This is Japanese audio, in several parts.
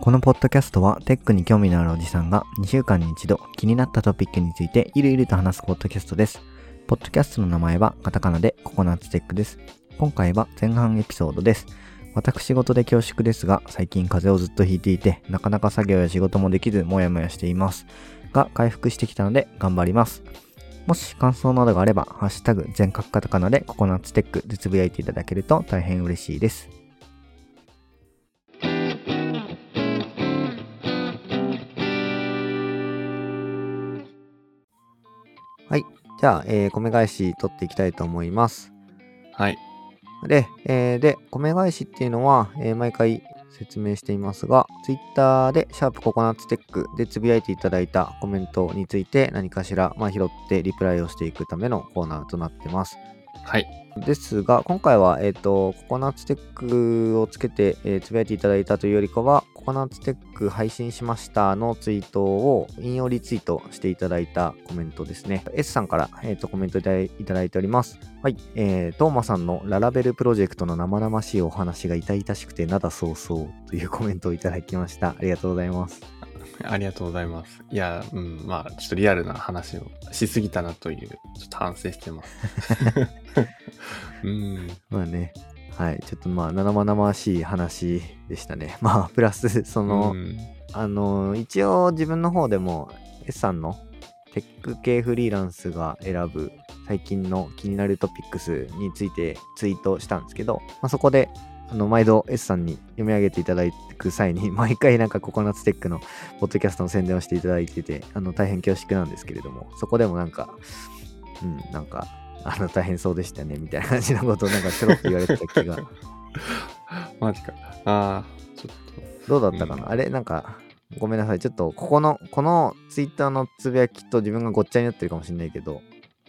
このポッドキャストはテックに興味のあるおじさんが2週間に一度気になったトピックについてゆるゆると話すポッドキャストです。ポッドキャストの名前はカタカナでココナッツテックです。今回は前半エピソードです。私事で恐縮ですが、最近風邪をずっとひいていて、なかなか作業や仕事もできず、もやもやしています。が、回復してきたので頑張ります。もし感想などがあれば、ハッシュタグ全角カタカナでココナッツテックでつぶやいていただけると大変嬉しいです。はい。じゃあ、えー米返し取っていきたいと思います。はい。で、えーで、米返しっていうのは、えー毎回説明していますが、Twitter で、シャープココナッツテックでつぶやいていただいたコメントについて何かしら、まあ、拾ってリプライをしていくためのコーナーとなってます。はい。ですが、今回は、えっ、と、ココナッツテックをつけて、えーつぶやいていただいたというよりかは、ココナッツテック配信しましたのツイートを引用リツイートしていただいたコメントですね。S さんから、えーとコメントいただいいただいております。はい。えー、トーマさんのララベルプロジェクトの生々しいお話が痛々しくて、なだそうそうというコメントをいただきました。ありがとうございます。ありがとうございます。いや、うん、まあ、ちょっとリアルな話をしすぎたなという、ちょっと反省してます。うん。まあね。はい。ちょっとまあ、生々しい話でしたね。まあ、プラス、その、うんあの一応自分の方でも S さんのテック系フリーランスが選ぶ最近の気になるトピックスについてツイートしたんですけど、まあ、そこであの毎度 S さんに読み上げていただく際に 毎回なんかココナッツテックのポッドキャストの宣伝をしていただいててあの大変恐縮なんですけれどもそこでもなんかうんなんかあの大変そうでしたねみたいな感じのことをなんかちょろっと言われてた気が マジか。ああ、ちょっどうだったかな、うんあれなんか、ごめんなさい。ちょっと、ここの、このツイッターのつぶやきと自分がごっちゃになってるかもしれないけど、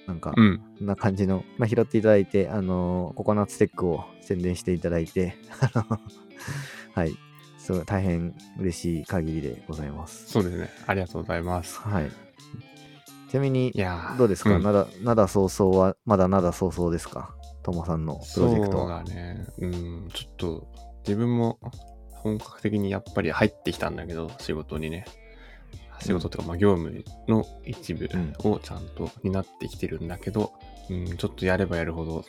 なんか、と。うん。こんな感じの、まあ、拾っていただいて、あのーココナッツテックを宣伝していただいて、あの、はい。すごい大変嬉しい限りでございます。そうですね。ありがとうございます。はい。ちなみにい、やーどうですか、んなだ、なだ早々は、まだなだ早々ですか？ともさんのプロジェクトそうね。うん。ちょっと、自分も本格的にやっぱり入ってきたんだけど、仕事にね。仕事とか、まあ、業務の一部をちゃんと担ってきてるんだけど、うん、ちょっとやればやるほど、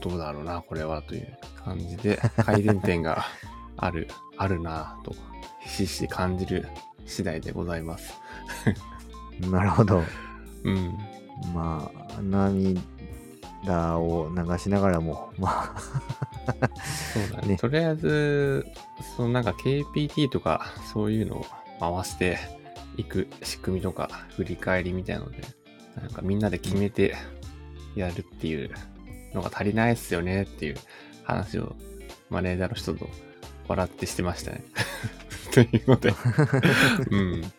どうだろうな、これは、という感じで、改善点がある、あるな、と、ひしひし感じる次第でございます。なるほど。うん。まあ、涙を流しながらも、まあ、そうだね。ねとりあえず、そのなんか KPT とかそういうのを回していく仕組みとか振り返りみたいなので、なんかみんなで決めてやるっていうのが足りないっすよねっていう話をマネージャーの人と笑ってしてましたね。というので、うん。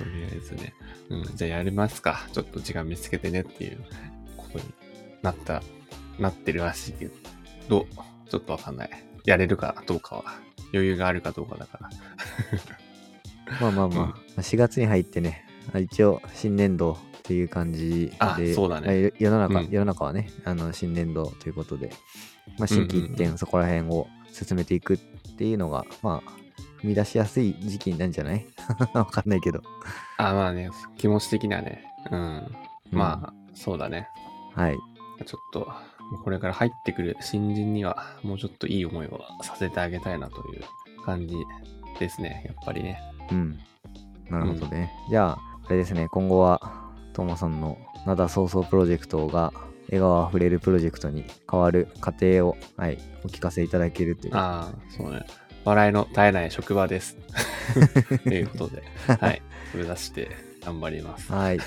とりあえずね、うん、じゃあやりますか。ちょっと時間見つけてねっていうことになった、なってるらしいけど、ちょっとわかんない。やれるかどうかは、余裕があるかどうかだから。まあまあまあ、うん。4月に入ってね、あ一応新年度っていう感じで、あそうだね。あ世世の中、うん。世の中はね、あの新年度ということで、まあ、新規一点そこら辺を進めていくっていうのが、まあ、踏み出しやすい時期なんじゃない？わかんないけど。あ、まあね、気持ち的にはね、うん。まあ、そうだね。はい。ちょっと、これから入ってくる新人には、もうちょっといい思いをさせてあげたいなという感じですね、やっぱりね。うん。なるほどね。じゃあ、あれですね、今後は、トーマさんの灘早々プロジェクトが、笑顔あふれるプロジェクトに変わる過程を、はい、お聞かせいただけるという。ああ、そうね。笑いの絶えない職場です。ということで、はい。目指して頑張ります。はい。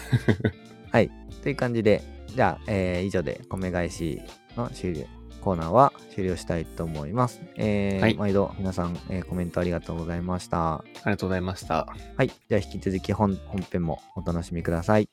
はい。という感じで、じゃあ、えー以上で米返しの終了、コーナーは終了したいと思います。えーはい毎度皆さん、えーコメントありがとうございました。ありがとうございました。はい。じゃあ引き続き本本編もお楽しみください。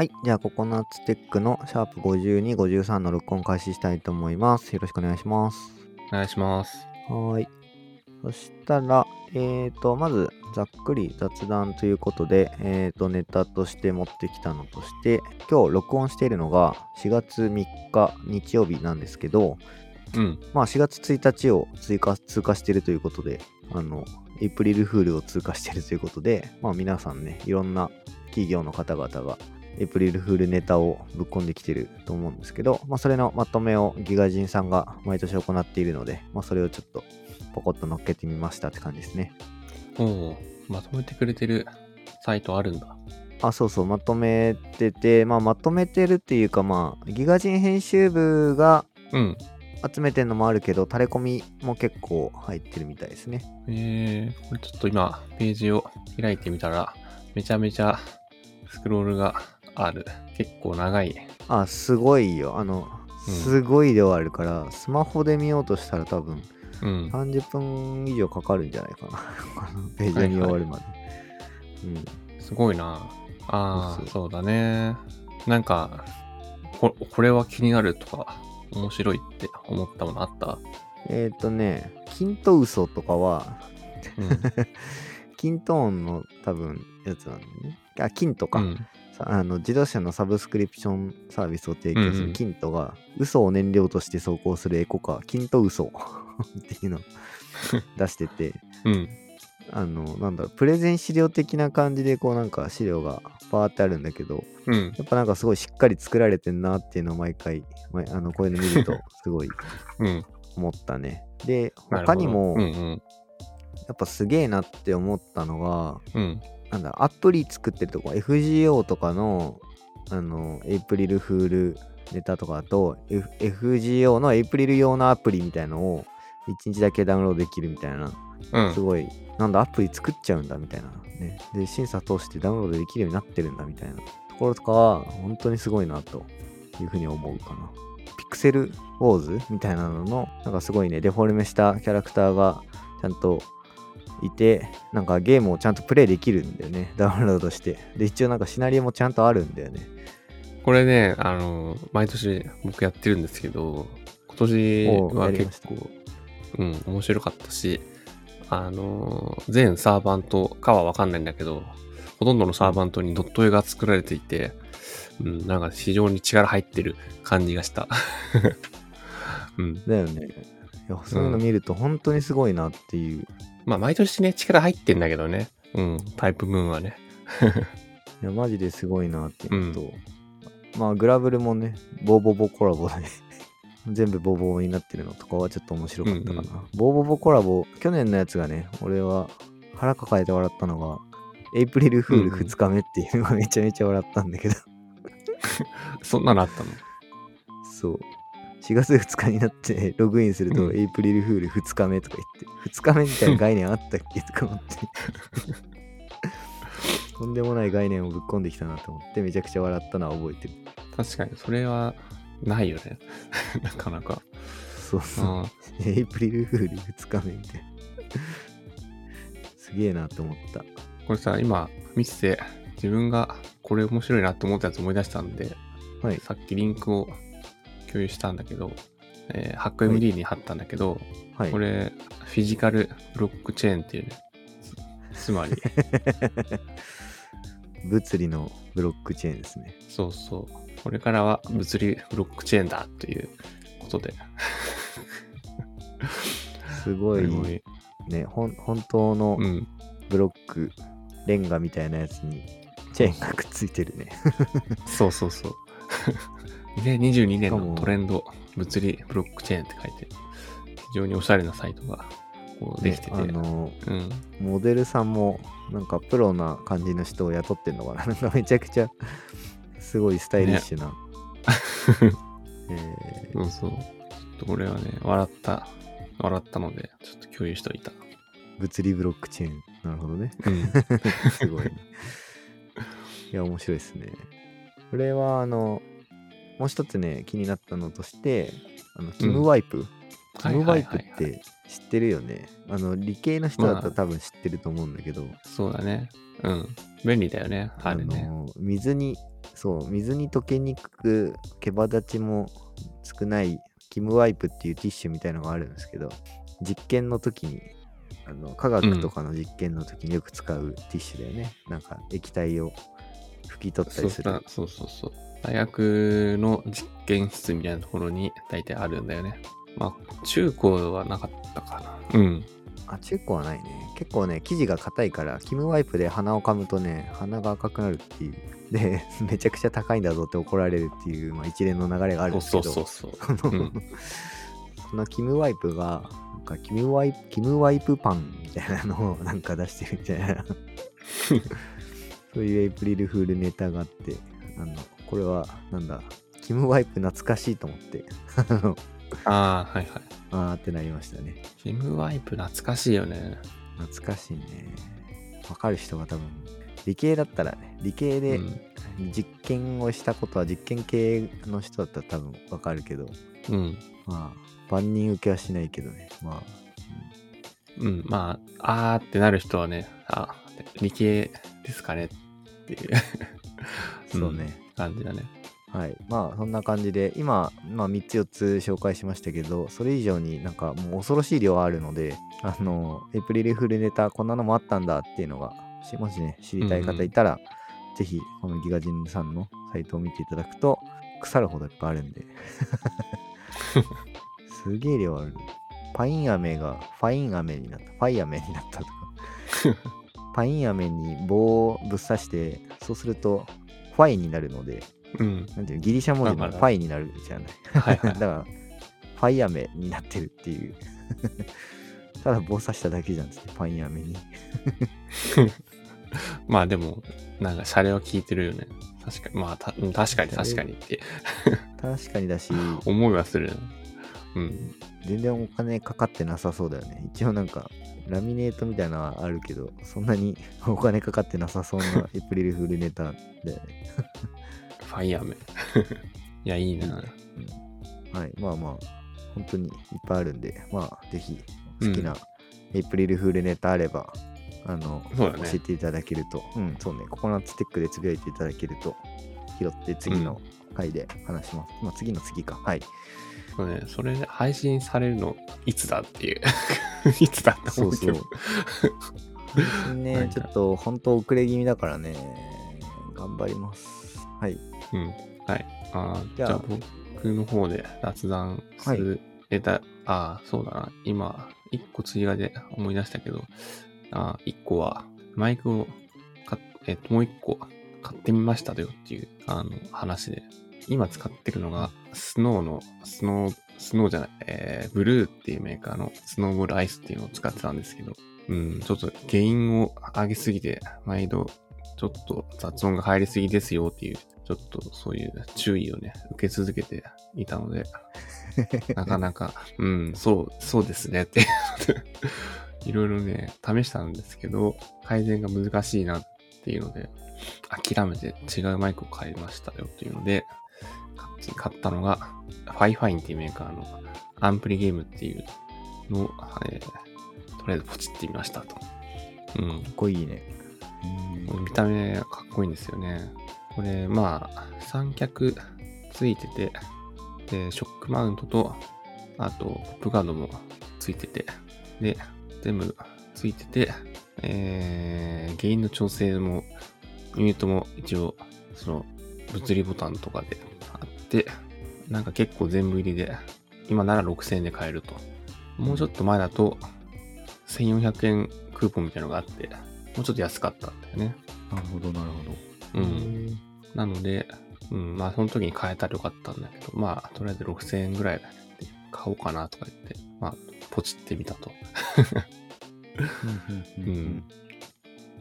はい。じゃあ、ココナッツテックのシャープ52、53の録音開始したいと思います。よろしくお願いします。お願いします。はーい。そしたら、えーと、まず、ざっくり雑談ということで、えーと、ネタとして持ってきたのとして、今日録音しているのが4月3日日曜日なんですけど、うん。まあ4月1日を追加通過しているということで、あの、エイプリルフールを通過しているということで、まあ皆さんね、いろんな企業の方々がエイプリルフールネタをぶっ込んできてると思うんですけど、まあそれのまとめをギガ人さんが毎年行っているので、まあそれをちょっとポコッと乗っけてみましたって感じですね。おお、まとめてくれてるサイトあるんだ。あ、そうそう、まとめてて、まあまとめてるっていうかまあ、ギガ人編集部がうん。集めてるのもあるけど、垂れ込みも結構入ってるみたいですね。えー、これちょっと今、ページを開いてみたら、めちゃめちゃスクロールがある。結構長い。あ、すごいよ。あの、うんすごい量あるから、スマホで見ようとしたら多分うん。30分以上かかるんじゃないかな。ページが見終わるまで。すごいなああ、そうだね。なんかこ、これは気になるとか、面白いって思ったものあった？うん。えっ、ー、とね、キントウソとかは、うん。キントーンの多分やつなんだね。あ、キントか。うん。さあの自動車のサブスクリプションサービスを提供すうんうんるキントが、嘘を燃料として走行するエコカー、キント嘘 っていうのを 出してて、うん。あの、なんだろう、プレゼン資料的な感じで、こうなんか資料がバーってあるんだけど、うん。やっぱなんかすごいしっかり作られてんなっていうのを毎回、まあのこういうの見るとすごい うん。思ったね。で、なるほど他にもうんうん。やっぱすげえなって思ったのが、うん。なんだ、アプリ作ってるとこ、FGO とかの、あの、エイプリルフールネタとかだと、F、FGO のエイプリル用のアプリみたいのを1日だけダウンロードできるみたいな、うんす。ごい、なんだ、アプリ作っちゃうんだみたいな。ね。で、審査通してダウンロードできるようになってるんだみたいなところとかは、本当にすごいなというふうに思うかな。ピクセルウォーズみたいなのの、なんかすごいね、デフォルメしたキャラクターがちゃんといて、なんかゲームをちゃんとプレイできるんだよね。ダウンロードして。で、一応なんかシナリオもちゃんとあるんだよね。これね、あの、毎年僕やってるんですけど、今年は結構、うん、面白かったし、あの、全サーバントかはわかんないんだけど、ほとんどのサーバントにドット絵が作られていて、うん、なんか非常に力入ってる感じがした。うん。だよね。いや、そういうの見ると本当にすごいなっていう。まあ、毎年ね、力入ってんだけどね。うん、タイプムーンはね。いや、マジですごいなっていうのと、まあ、グラブルもね、ボーボボコラボで 全部ボーボボになってるのとかはちょっと面白かったかな。うんうんボーボボコラボ、去年のやつがね、俺は腹抱えて笑ったのが、エイプリルフール2日目っていうのがめちゃめちゃ笑ったんだけど、そんなのあったの？そう。4月2日になってログインすると、うんエイプリルフール2日目とか言って、2日目みたいな概念あったっけ？とか思って。とんでもない概念をぶっ込んできたなと思って、めちゃくちゃ笑ったのは覚えてる。確かに、それはないよね。なかなか。そうそう。エイプリルフール2日目みたいな。すげえなと思った。これさ、今見てて、自分がこれ面白いなって思ったやつ思い出したんで、はい。さっきリンクを共有したんだけど、えー、ハック MD に貼ったんだけど、はい。これ、フィジカルブロックチェーンっていうね、つつまり、物理のブロックチェーンですね。そうそう、これからは物理ブロックチェーンだということで、すごいね、ほん本当のうん、ブロック、レンガみたいなやつにチェーンがくっついてるね。そうそうそう。2022年のトレンド物理ブロックチェーンって書いて、非常におしゃれなサイトがこうできてて、ねあの、うん、モデルさんもなんかプロな感じの人を雇ってんのかな なんかめちゃくちゃすごいスタイリッシュな。えーそうそう。ちょっとこれはね、笑った、笑ったので、ちょっと共有しておいた。物理ブロックチェーン。なるほどね。うん。すごい、ね。いや、面白いですね。これは、あの、もう一つね、気になったのとして、あの、キムワイプ、キムワイプって知ってるよね。あの、理系の人だったら多分知ってると思うんだけど。そうだね。うん。便利だよね。あれね。の水に、そう、水に溶けにくく、毛羽立ちも少ない、キムワイプっていうティッシュみたいのがあるんですけど、実験の時に、あの科学とかの実験の時によく使うティッシュだよね。なんか液体を拭き取ったりする。そうそうそう。大学の実験室みたいなところに大体あるんだよね。まあ、中高はなかったかな。うん。あ、中古はないね。結構ね、生地が硬いから、キムワイプで鼻をかむとね、鼻が赤くなるっていう。で、めちゃくちゃ高いんだぞって怒られるっていう、まあ、一連の流れがあるんですそけど、うそうそう。そ のうんそのキムワイプが、なんかキムワイプ、キムワイプパンみたいなのをなんか出してるみたいな、そういうエイプリルフールネタがあって、あの、これは、なんだ、キムワイプ懐かしいと思って、あのああ、はいはい。あーってなりましたね。キムワイプ懐かしいよね。懐かしいね。わかる人が多分、理系だったらね、理系でうん。実験をしたことは実験系の人だったら多分わかるけど、うん。まあ、万人受けはしないけどね。まあ、うん。まあ、あーってなる人はね、あ、理系ですかねっていうそうね。感じだね。はい。まあ、そんな感じで、今、まあ、3つ4つ紹介しましたけど、それ以上になんかもう恐ろしい量あるので、あの、エイプリルフールネタ、こんなのもあったんだっていうのが、しもしね、知りたい方いたら、ぜひ、このギガジンさんのサイトを見ていただくと、腐るほどいっぱいあるんで。すげえ量ある。パイン飴がファイン飴になった。ファイ飴になったとか。パイン飴に棒をぶっ刺して、そうすると、ファイになるので、うん。なんていうのギリシャ文字のだからファイになるじゃない。はいはい だ。から、ファイアメになってるっていう。ただ棒刺しただけじゃんって、ファイアメに。まあでも、なんか、シャレは聞いてるよね。確かに、まあ、確かに確かにって確かにだし、思いはする。うん。全然お金かかってなさそうだよね。一応なんか、ラミネートみたいなのはあるけど、そんなに お金かかってなさそうな エイプリルフールネタだよね。ファイヤーメン。いや、いいな。はい、まあまあ、本当にいっぱいあるんで、まあ、ぜひ、好きなエイプリルフールネタあれば、あの、そうだね教えていただけると、うん、そうね、ココナッツテックでつぶやいていただけると、拾って次の回で話します。まあ、次の次か。はい。そうね、それ配信されるのいつだっていう。いつだって思うけど。。ね、ちょっと本当遅れ気味だからね、頑張ります。はい。うん。はい。あーじゃあじゃあ僕の方で雑談する、えた、ああ、そうだな。今、一個追加で思い出したけど、あー一個はマイクを買っ、えっと、もう一個買ってみましたよっていう、あの、話で。今使ってるのが、スノーの、スノー、スノーじゃない、えー、ブルーっていうメーカーのスノーボールアイスっていうのを使ってたんですけど、うん、ちょっと原因を上げすぎて、毎度ちょっと雑音が入りすぎですよっていう、ちょっとそういう注意をね、受け続けていたので、なかなか、うん、そう、そうですねって。いろいろね、試したんですけど、改善が難しいなっていうので、諦めて違うマイクを買いましたよっていうので、買ったのが、 FIFINE っていうメーカーの AmpliGame っていうのを、えーとりあえずポチってみましたと。うん。かっこいいね。見た目かっこいいんですよね。これ、まあ、三脚ついてて、で、ショックマウントと、あと、ポップガードもついてて、で、全部ついてて、えー、ゲインの調整も、ユニットも一応、その、物理ボタンとかでなんか結構全部入りで、今なら6000円で買えると。もうちょっと前だと、1400円クーポンみたいなのがあって、もうちょっと安かったんだよね。なるほど、なるほど。うん。なので、うん、まあその時に買えたらよかったんだけど、まあとりあえず6000円ぐらいで買おうかなとか言って、まあポチってみたと。ううん。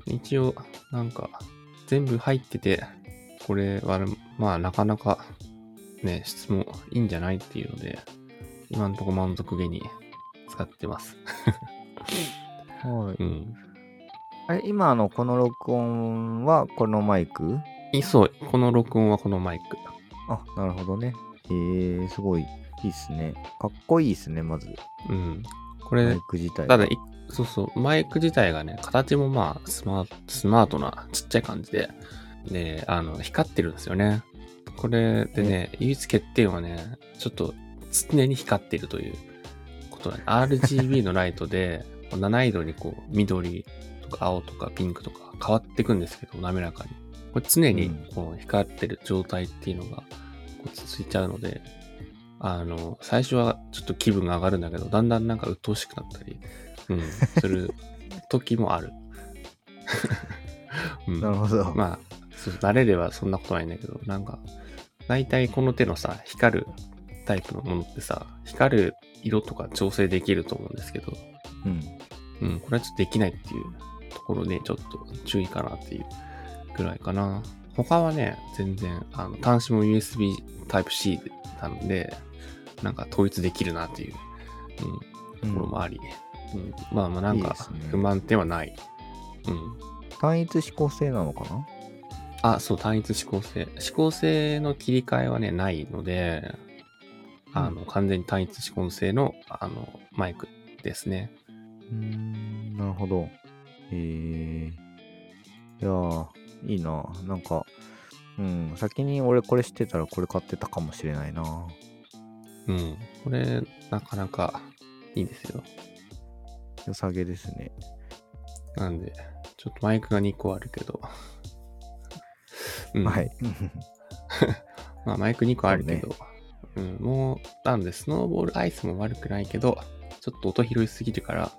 一応、なんか、全部入ってて、これは、まあなかなか、ね、質もいいんじゃないっていうので、今のところ満足げに使ってます。はい。うん。あれ、今のこの録音はこのマイク？いそう、この録音はこのマイク。あ、なるほどね。へえ、すごいいいっすね。かっこいいっすね、まず。うん。これマイ、ク自体。ただ、いそうそう、マイク自体がね、形もまあ、スマート、スマートなちっちゃい感じで、で、あの、光ってるんですよね。これでね、唯一欠点はね、ちょっと常に光ってるということだね。RGB のライトで、七色にこう、緑とか青とかピンクとか変わっていくんですけど、滑らかに。これ常にこう光ってる状態っていうのがこう続いちゃうので、あの、最初はちょっと気分が上がるんだけど、だんだんなんか鬱陶しくなったり、うん、する時もある。うんなるほど。まあ、そう慣れればそんなことないんだけど、なんか、大体この手のさ、光るタイプのものってさ、光る色とか調整できると思うんですけど、うん。うん、これはちょっとできないっていうところで、ちょっと注意かなっていうぐらいかな。他はね、全然、あの、端子も USB Type-C なんで、なんか統一できるなっていう、うん、ところもあり、うんまあまあなんか不満点はない。うん。単一指向性なのかな？あ、そう、単一指向性。指向性の切り替えはね、ないので、あの、完全に単一指向性の、あの、マイクですね。うーん、なるほど。えー。いやー、いいな。なんか、うん、先に俺これ知ってたらこれ買ってたかもしれないな。うん。これ、なかなかいいですよ。良さげですね。なんで、ちょっとマイクが2個あるけど。うん、はい。まあ、マイク2個あるけど、うん、もう、なんで、スノーボールアイスも悪くないけど、ちょっと音拾いすぎるから、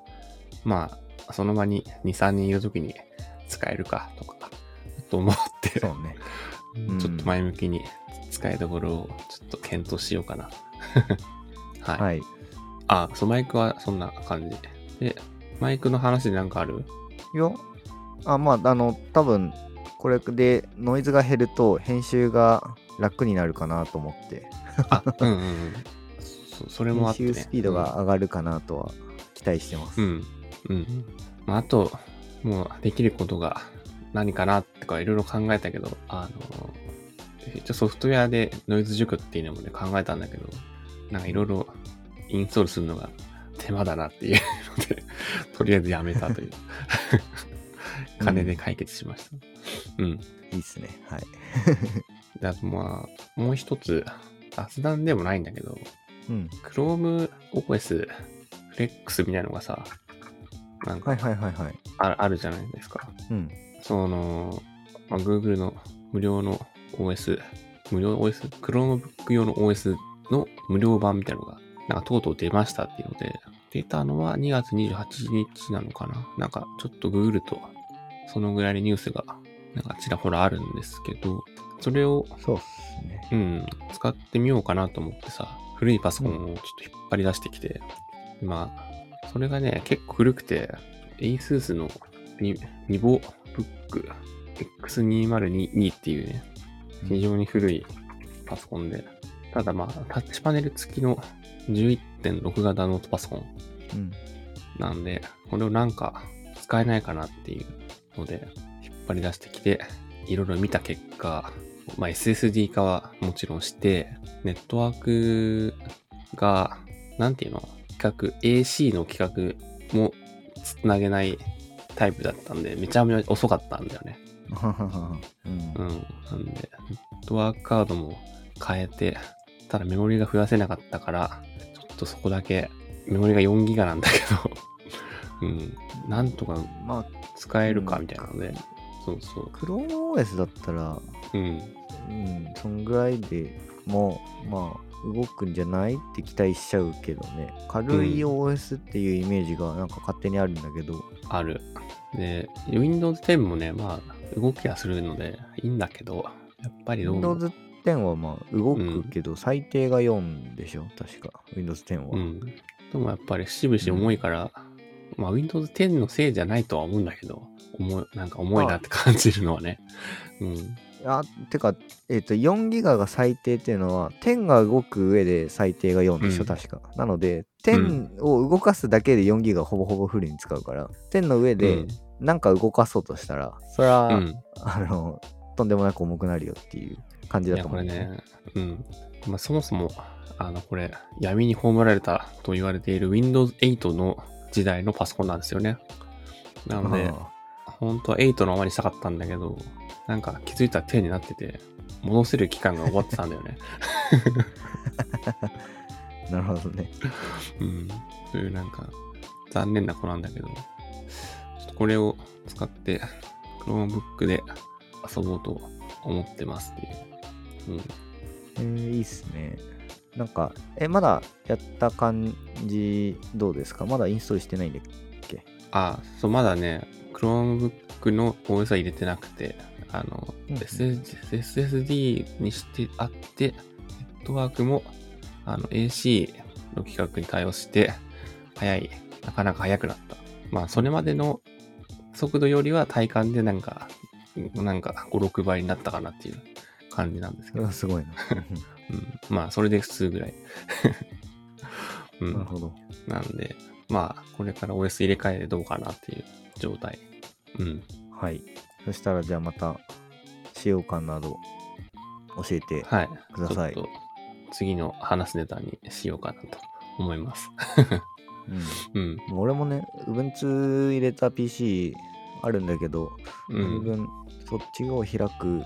まあ、その場に2、3人いるときに使えるかとか、と思って、そうね。うんちょっと前向きに使いどころをちょっと検討しようかな。はい。はい。あ、そう、マイクはそんな感じ。で、マイクの話でなんかある？いや、あ、まあ、あの、多分、これでノイズが減ると編集が楽になるかなと思って、あ、うんうんうん。そそれもあって、ね。編集スピードが上がるかなとは期待してます。うん。うん。まあ、あと、もうできることが何かなとかいろいろ考えたけど、あの、一応ソフトウェアでノイズ除去っていうのもね考えたんだけど、なんかいろいろインストールするのが手間だなっていうので、とりあえずやめたという。金で解決しました。うん。いいっすね。はい。で、あとまあ、もう一つ、雑談でもないんだけど、うん。Chrome OS Flex みたいなのがさ、なんかはいはいはいはい。ああるじゃないですか。うん。その、まあ、Google の無料の OS、無料 OS、Chromebook 用の OS の無料版みたいなのが、なんかとうとう出ましたっていうので、出たのは2月28日なのかななんかちょっとググると、そのぐらいのニュースが、なんかちらほらあるんですけど、それを、そうっすね。うん、使ってみようかなと思ってさ、古いパソコンをちょっと引っ張り出してきて、まあ、それがね、結構古くて、ASUS のニニボブック X2022 っていうね、非常に古いパソコンで、ただまあ、タッチパネル付きの11.6型ノートパソコンうん。なんで、これをなんか使えないかなっていうので、張り出してきて、いろいろ見た結果、まあ、SSD 化はもちろんして、ネットワークが、なんていうの規格、AC の規格もつなげないタイプだったんで、めちゃめちゃ遅かったんだよね。うんうん。なんで、ネットワークカードも変えて、ただメモリが増やせなかったから、ちょっとそこだけ、メモリが4ギガなんだけど、うん。なんとかまあ、使えるかみたいなので、そうそう。ChromeOS だったら、うん。うん、そんぐらいでもう、まあ、動くんじゃないって期待しちゃうけどね。軽い OS っていうイメージがなんか勝手にあるんだけど、ある。で、Windows 10もね、まあ、動きはするので、いいんだけど、やっぱりどうも Windows 10はまあ動くけど、最低が4でしょ確か。Windows 10は。うん。でもやっぱりしぶし重いから、まあ Windows 10のせいじゃないとは思うんだけど、重い、なんか重いなって感じるのはね。うん。あ、てか、えっ、と、4ギガが最低っていうのは、10が動く上で最低が4でしょ、うん確か。なので、10を動かすだけで4ギガほぼほぼフルに使うから、10の上でなんか動かそうとしたら、それは、うん。うん。あの、とんでもなく重くなるよっていう感じだと思う。これね、うん。まあそもそもあの、これ、闇に葬られたと言われている Windows 8の時代のパソコンなんですよね。なので、あ本当は8のままにしたかったんだけど、なんか気づいたら10になってて、戻せる期間が終わってたんだよね。ー なるほどね。うん。そういうなんか、残念な子なんだけど、ちょっとこれを使って、Chromebook で遊ぼうと思ってますっていう。うん。えー、いいっすね。なんか、え、まだやった感じどうですか？まだインストールしてないんだっけ？あ、そう、まだね、Chromebook の OS は入れてなくて、あの、うん SSD にしてあって、ネットワークも、あの、AC の規格に対応して、早い、なかなか早くなった。まあ、それまでの速度よりは体感でなんか、なんか5、6倍になったかなっていう感じなんですけどすごいな。うん、まあ、それで普通ぐらい。うん、なるほど。なんで、まあ、これから OS 入れ替えでどうかなっていう状態。うん。はい。そしたら、じゃあまた、使用感など、教えてはい。くださいちょっと、次の話すネタにしようかなと思います。うん。うん。俺もね、Ubuntu 入れた PC あるんだけど、うん。自分、そっちを開く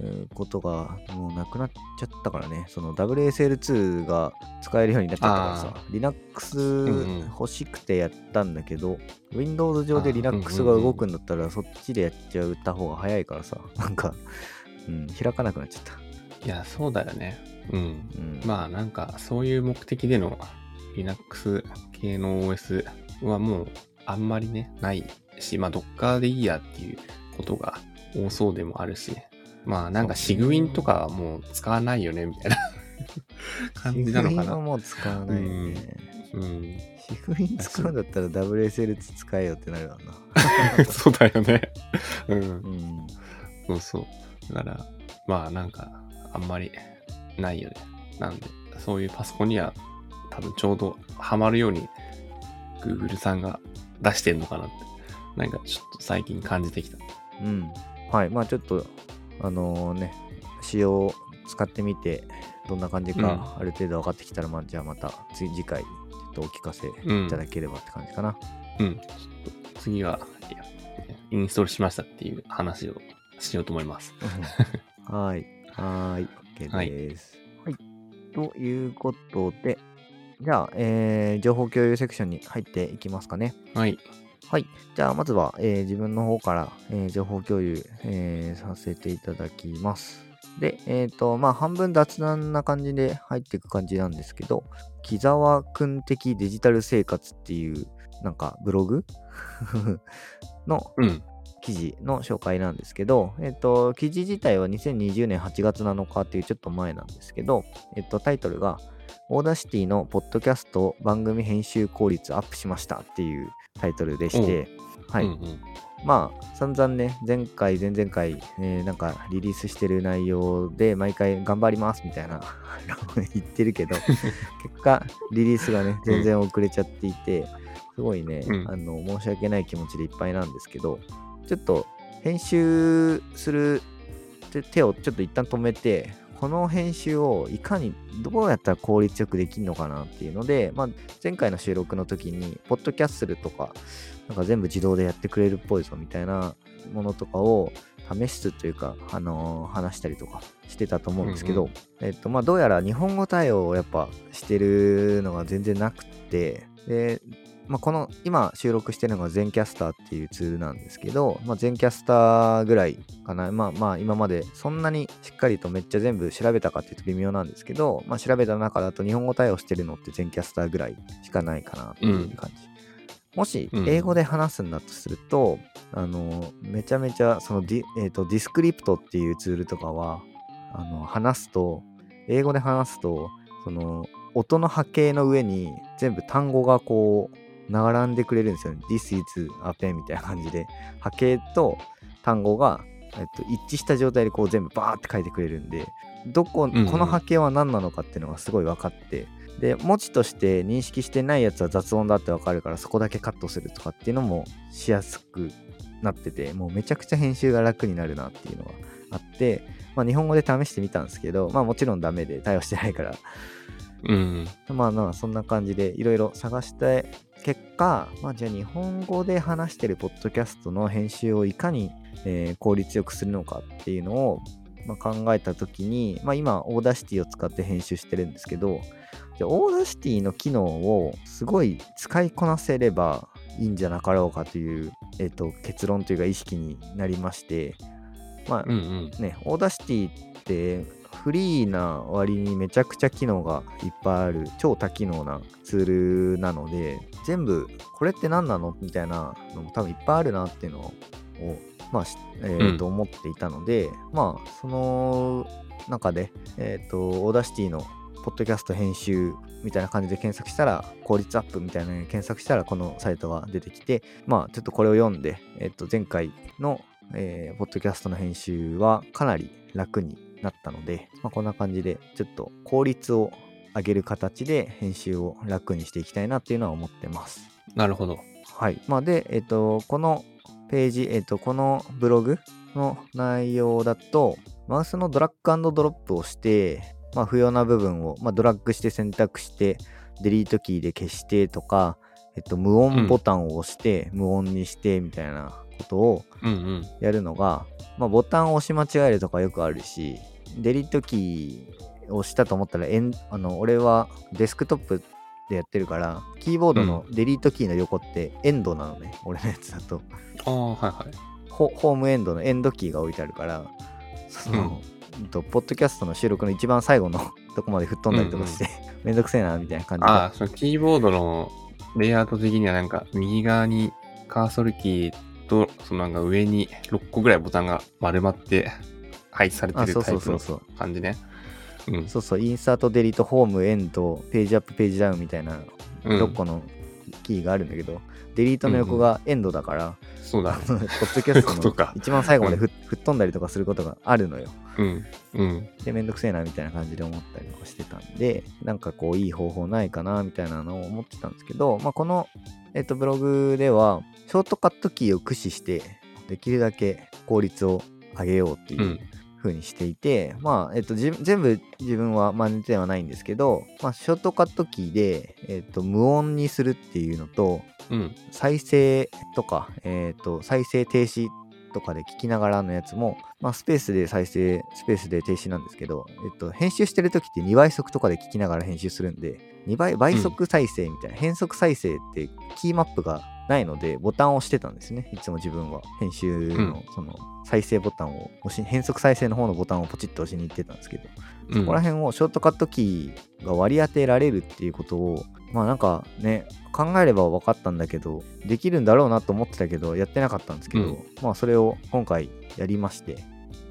えーことがもうなくなっちゃったからね、その WSL2 が使えるようになっちゃったからさ、Linux んうん欲しくてやったんだけど、Windows 上で Linux が動くんだったら、そっちでやっちゃった方が早いからさ、なんか、うん、開かなくなっちゃった。いや、そうだよね。うん。うん、まあ、なんか、そういう目的での Linux 系の OS はもう、あんまりね、ないし、まあ、Docker でいいやっていうことが多そうでもあるし、まあ、なんか、シグウィンとかはもう使わないよね、みたいな 感じなのかシグウィンはな。もう使わないね。うん。シグウィン使うんだったら WSL2 使えよってなるわな。そうだよね。うん。うん。そうそう。だから、まあなんか、あんまりないよね。なんで、そういうパソコンには多分ちょうどハマるように Google さんが出してんのかなって、なんかちょっと最近感じてきた。うん。はい。まあちょっと、あのね、仕様使ってみて、どんな感じか、ある程度分かってきたら、まあじゃあまた次次回、ちょっとお聞かせいただければって感じかな。うん。ちょっと次は、インストールしましたっていう話をしようと思います。はい。はーい。OK です。はい。ということで、じゃあ、えー情報共有セクションに入っていきますかね。はい。はい。じゃあ、まずは、えー自分の方から、えー情報共有、えーさせていただきます。で、えっ、と、まあ、半分雑談な感じで入っていく感じなんですけど、木沢くん的デジタル生活っていう、なんか、ブログ？のうん。記事の紹介なんですけど、えっ、と、記事自体は2020年8月7日っていうちょっと前なんですけど、えっ、と、タイトルが、 Audacity のポッドキャスト番組編集効率アップしましたっていうタイトルでして、はい。うんうん。まあ、散々ね、前回、前々回、えーなんかリリースしてる内容で、毎回頑張りますみたいな 言ってるけど、結果、リリースがね、全然遅れちゃっていて、すごいね、うんあの、申し訳ない気持ちでいっぱいなんですけど、ちょっと、編集する手手をちょっと一旦止めて、この編集をいかにどうやったら効率よくできるのかなっていうので、まあ、前回の収録の時に、ポッドキャッスルとか、なんか全部自動でやってくれるっぽいぞみたいなものとかを試すというか、あのー話したりとかしてたと思うんですけど、うんえっと、まあ、どうやら日本語対応をやっぱしてるのが全然なくて、で、まあ、この今収録してるのが Zencastr っていうツールなんですけど、まあ、 Zencastr ぐらいかな。まあまあ今までそんなにしっかりとめっちゃ全部調べたかっていうと微妙なんですけど、まあ調べた中だと日本語対応してるのって Zencastr ぐらいしかないかなっていう感じ。もしうん英語で話すんだとすると、あの、めちゃめちゃそのディ,、えーと Descript っていうツールとかは、あの、話すと、英語で話すと、その、音の波形の上に全部単語がこう、並んでくれるんですよね。This is a pen みたいな感じで、波形と単語が、えっと、一致した状態でこう全部バーって書いてくれるんで、どこ、んうんこの波形は何なのかっていうのがすごい分かって、で、文字として認識してないやつは雑音だって分かるから、そこだけカットするとかっていうのもしやすくなってて、もうめちゃくちゃ編集が楽になるなっていうのがあって、まあ日本語で試してみたんですけど、まあもちろんダメで対応してないから、うん。まあまあそんな感じでいろいろ探した結果、まあじゃあ日本語で話してるポッドキャストの編集をいかに、えー効率よくするのかっていうのを、まあ、考えた時に、まあ今 Audacity を使って編集してるんですけど、じゃあ Audacity の機能をすごい使いこなせればいいんじゃなかろうかという、えー、と結論というか意識になりまして、まあうんうん。ね、 Audacity ってフリーな割にめちゃくちゃ機能がいっぱいある超多機能なツールなので全部これって何なの？みたいなのも多分いっぱいあるなっていうのをまあしえーとう思っていたのでまあその中で、えー、と Audacity のポッドキャスト編集みたいな感じで検索したら効率アップみたいなのに検索したらこのサイトが出てきてまあちょっとこれを読んで、えっと前回の、えーポッドキャストの編集はかなり楽になったので、まあ、こんな感じでちょっと効率を上げる形で編集を楽にしていきたいなっていうのは思ってます。なるほど。はい。まあ、で、えっ、と、このページ、えっ、と、このブログの内容だと、マウスのドラッグドロップをして、まあ、不要な部分を、まあ、ドラッグして選択して、デリートキーで消してとか、えっと、無音ボタンを押して、無音にしてみたいなことをうんうん。やるのが、まあ、ボタンを押し間違えるとかよくあるし、デリートキーを押したと思ったら、エンあの俺はデスクトップでやってるから、キーボードのデリートキーの横ってエンドなのね、俺のやつだと。ああ、はいはい。ホホームエンドのエンドキーが置いてあるから、その、うんとポッドキャストの収録の一番最後の とこまで吹っ飛んだりとかして、めんどくせえな、みたいな感じで。ああ、そのキーボードのレイアウト的にはなんか右側にカーソルキーとそのなんか上に6個ぐらいボタンが丸まって配置されてるタイプのそうそうそう。感じね。うん。そうそう、インサート、デリート、ホーム、エンド、ページアップ、ページダウンみたいなうん6個のキーがあるんだけど、デリートの横がエンドだから、そうだね。ポッドキャストの一番最後までふ、吹っ飛んだりとかすることがあるのよ。うん。うん。で、めんどくせえなみたいな感じで思ったりとかしてたんで、なんかこう、いい方法ないかなみたいなのを思ってたんですけど、まあ、この、えっと、ブログでは、ショートカットキーを駆使して、できるだけ効率を上げようっていううん風にしていて、まあ、えっと、じ全部自分は真似てはないんですけど、まあ、ショートカットキーで、えっと、無音にするっていうのと、うん。再生とか、えっ、と、再生停止とかで聞きながらのやつも、まあ、スペースで再生、スペースで停止なんですけど、えっと、編集してる時って2倍速とかで聞きながら編集するんで、2倍、倍速再生みたいな、変速再生ってキーマップがないので、ボタンを押してたんですね。いつも自分は。編集の、その、再生ボタンを押し、変速再生の方のボタンをポチッと押しに行ってたんですけど、うんそこら辺をショートカットキーが割り当てられるっていうことを、まあなんかね、考えれば分かったんだけど、できるんだろうなと思ってたけど、やってなかったんですけど、うんまあそれを今回やりまして、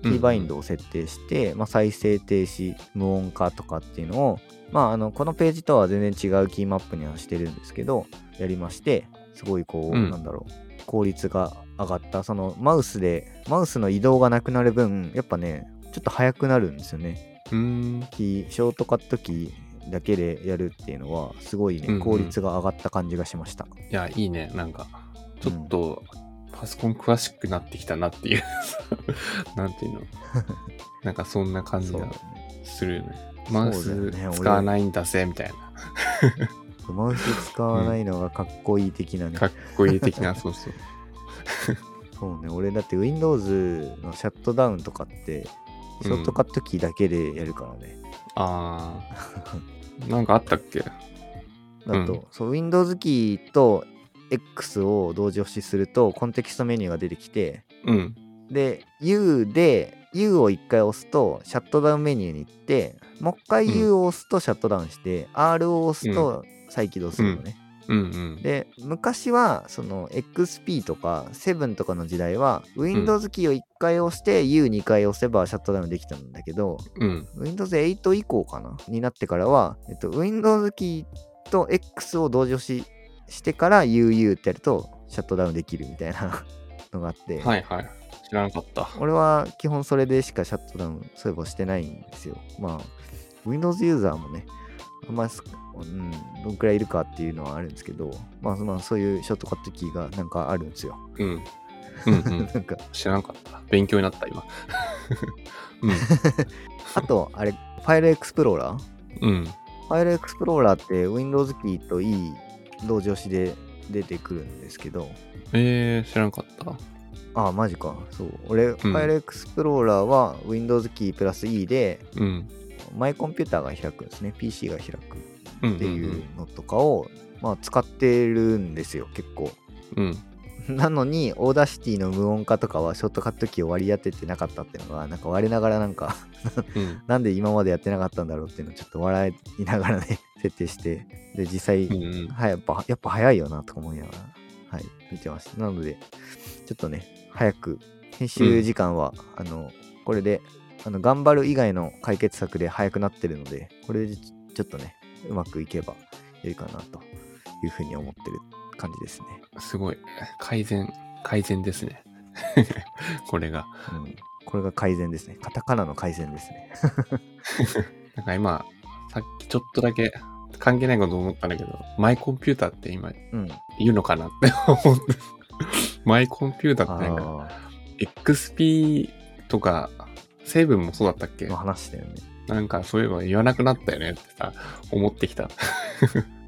キーバインドを設定して、まあ、再生停止、無音化とかっていうのを、まああの、このページとは全然違うキーマップにはしてるんですけど、やりまして、すごいこう、うんなんだろう、効率が上がった。そのマウスで、マウスの移動がなくなる分、やっぱね、ちょっと速くなるんですよね。うーん。キーショートカットキーだけでやるっていうのはすごいね、うんうん効率が上がった感じがしましたいや、いいね。なんか、ちょっと、パソコン詳しくなってきたなっていう。なんていうの？なんかそんな感じがするよね。マウス使わないんだぜ、みたいマウス使わないのがかっこいい的なね、な。かっこいい的な、そうそう。そうね俺だって Windows のシャットダウンとかってショートカットキーだけでやるからね、あー。なんかあったっけ？だと、うん。そう Windows キーと X を同時押しするとコンテキストメニューが出てきてうん。で U で U を1回押すとシャットダウンメニューに行ってもう一回うん。U を押すとシャットダウンして、R を押すと再起動するのね、うんうん。で昔はその XP とか7とかの時代は Windows キーを1回押して U2 回押せばシャットダウンできたんだけどうん。Windows 8以降かなになってからは、えっと、Windows キーと X を同時押ししてから UU ってやるとシャットダウンできるみたいな のがあって、はいはい。知らなかった。俺は基本それでしかシャットダウンそういえばしてないんですよまあ Windows ユーザーもねあんまうん、どんくらいいるかっていうのはあるんですけど、まあ、まあそういうショートカットキーがなんかあるんですよ。うん。うんうん。なんか、知らなかった。勉強になった、今。うん。あと、あれ、ファイルエクスプローラー？うん。ファイルエクスプローラーって Windows キーと E 同時押しで出てくるんですけど、えー、知らなかった。ああ、マジか。そう。俺、ファイルエクスプローラーは Windows キープラス E で、うん。マイコンピューターが開くんですね。PC が開くうん。っていうのとかを、まあ、使ってるんですよ、結構。うん。なのに、 Audacity の無音化とかはショートカットキーを割り当ててなかったっていうのが、なんか我ながらなんかうん。なんで今までやってなかったんだろうっていうのをちょっと笑いながらね、設定して、で、実際、うんうん。はい、やっぱ、やっぱ早いよなとか思いながら、はい、見てました。なので、ちょっとね、早く、編集時間は、あの、これで、あの、頑張る以外の解決策で早くなってるので、これでちょっとね、うまくいけばいいかなというふうに思ってる感じですね。すごい。改善、改善ですね。これが。うん。これが改善ですね。カタカナの改善ですね。なんか今、さっきちょっとだけ関係ないこと思ったんだけど、マイコンピューターって今うん。言うのかなって思って。マイコンピューターってなんか、あ XP とか、成分もそうだったっけ？あ、の話だよね。なんかそういえば言わなくなったよね？ってさ、思ってきた。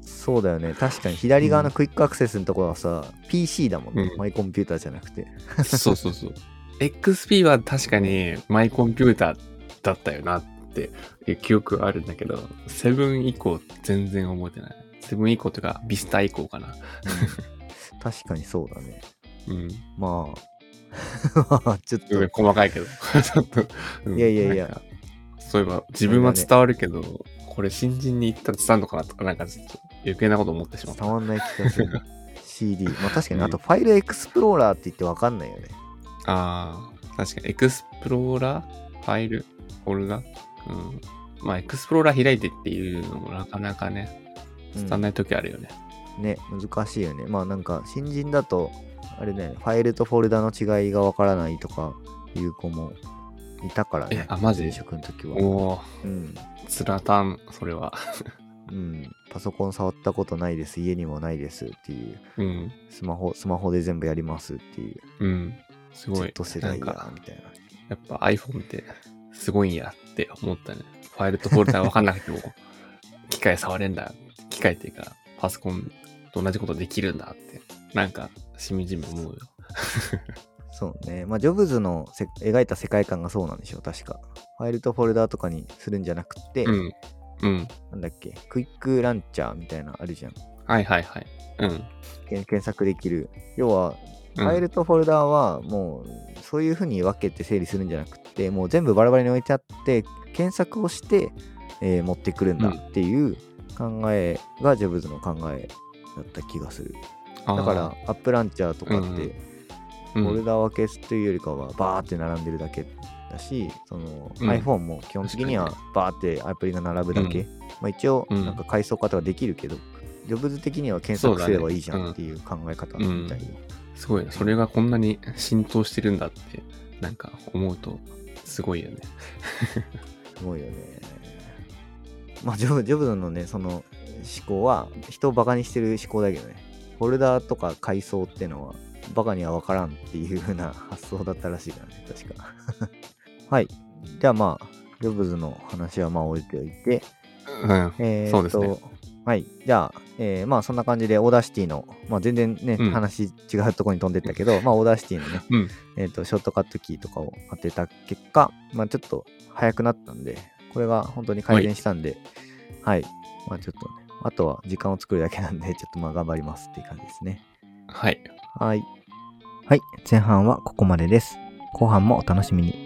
そうだよね。確かに左側のクイックアクセスのところはさ、PC だもんね、うんマイコンピューターじゃなくて。そうそうそう。XP は確かにマイコンピューターだったよなっていう記憶あるんだけど、7以降全然覚えてない。7以降というか、ビスタ以降かな。うん確かにそうだね。うん。まあ、ちょっと、うん細かいけど。ちょっと、うんいやいやいやそういえば自分は伝わるけど、これ新人に言ったら伝わるのかなとか、なんかちょっと余計なこと思ってしまった。伝わんない気がする。CD。まあ確かに、うんあとファイルエクスプローラーって言ってわかんないよね。ああ、確かにエクスプローラーファイルフォルダうん。まあ、エクスプローラー開いてっていうのもなかなかね、うん伝わんない時あるよね。ね、難しいよね。まあなんか、新人だと、あれね、ファイルとフォルダの違いがわからないとかいう子もいたからね。えあマジ？前職の時は。おおうん。つらたん、それは。うん。パソコン触ったことないです。家にもないですっていう。うん。スマホ、スマホで全部やりますっていう。うん。すごい。Z 世代かや、みたいな。やっぱ iPhone ってすごいんやって思ったね。ファイルとフォルダ分かんなくても、機械触れんだ。機械っていうか、パソコンと同じことできるんだって。なんか、しみじみ思うよ。そうね。まあ、ジョブズのせ描いた世界観がそうなんでしょう、確か。ファイルとフォルダとかにするんじゃなくて、うん。うん。なんだっけ、クイックランチャーみたいなのあるじゃん。はいはいはい。うん。け検索できる。要は、うんファイルとフォルダはもう、そういう風に分けて整理するんじゃなくて、もう全部バラバラに置いてあって、検索をして、えー持ってくるんだっていう考えがジョブズの考えだった気がする。だから、アップランチャーとかって、うんフォルダ分けというよりかはバーって並んでるだけだし、そのうん iPhone も基本的にはバーってアプリが並ぶだけ。まあ、一応、うんなんか階層化とかできるけど、ジョブズ的には検索すればいいじゃんっていう考え方みたいよ。すごいね。それがこんなに浸透してるんだって、なんか思うと、すごいよね。すごいよね。まあジョブ、ジョブズのね、その思考は人をバカにしてる思考だけどね。フォルダとか階層ってのはバカには分からんっていう風な発想だったらしいからね、確か。はい。じゃあまあ、ジョブズの話はまあ置いておいて、うん。えー、そうですね。はい。じゃあ、えーまあそんな感じで Audacity の、まあ全然ね、うん話違うところに飛んでったけど、まあ Audacity のね、うん。えっ、と、ショートカットキーとかを当てた結果、まあちょっと早くなったんで、これが本当に改善したんで、はい。まあちょっとね、あとは時間を作るだけなんで、ちょっとまあ頑張りますっていう感じですね。はい。はい。はい。前半はここまでです。後半もお楽しみに。